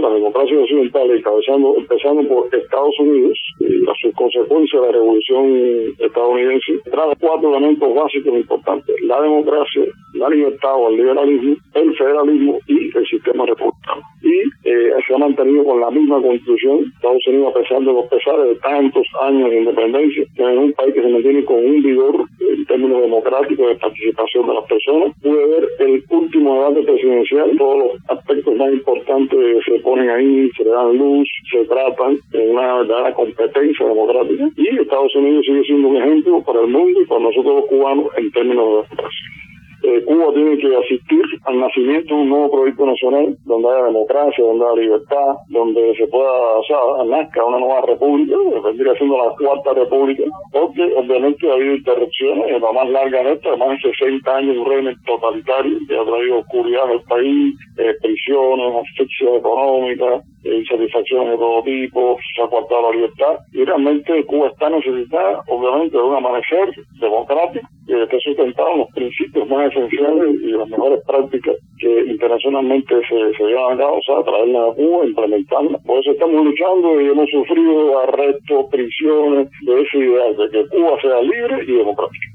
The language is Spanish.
la democracia occidental, encabezando, empezando por Estados Unidos, y a sus consecuencias la revolución estadounidense, trae cuatro elementos básicos importantes. La democracia, la libertad o el liberalismo, el federalismo y el sistema republicano. Y mantenido con la misma constitución. Estados Unidos, a pesar de los pesares de tantos años de independencia, es un país que se mantiene con un vigor en términos democráticos de participación de las personas. Pude ver el último debate presidencial, todos los aspectos más importantes se ponen ahí, se le dan luz, se tratan en una verdadera competencia democrática. Y Estados Unidos sigue siendo un ejemplo para el mundo y para nosotros los cubanos en términos de democracia. Eh, Cuba tiene que asistir al nacimiento de un nuevo proyecto nacional donde haya democracia, donde haya libertad, donde se pueda, o sea, nazca una nueva república, vendría siendo la cuarta república, porque obviamente ha habido interrupciones, la más larga de esta, más de 60 años de un régimen totalitario que ha traído oscuridad al país, eh, prisiones, asfixia económica, insatisfacciones de todo tipo, se ha cortado la libertad y realmente Cuba está necesitada obviamente de un amanecer democrático que en los principios más esenciales y las mejores prácticas que internacionalmente se, se llevan a cabo, o sea, traerlas a Cuba, implementarlas. Por eso estamos luchando y hemos sufrido arrestos, prisiones de ese ideal de que Cuba sea libre y democrática.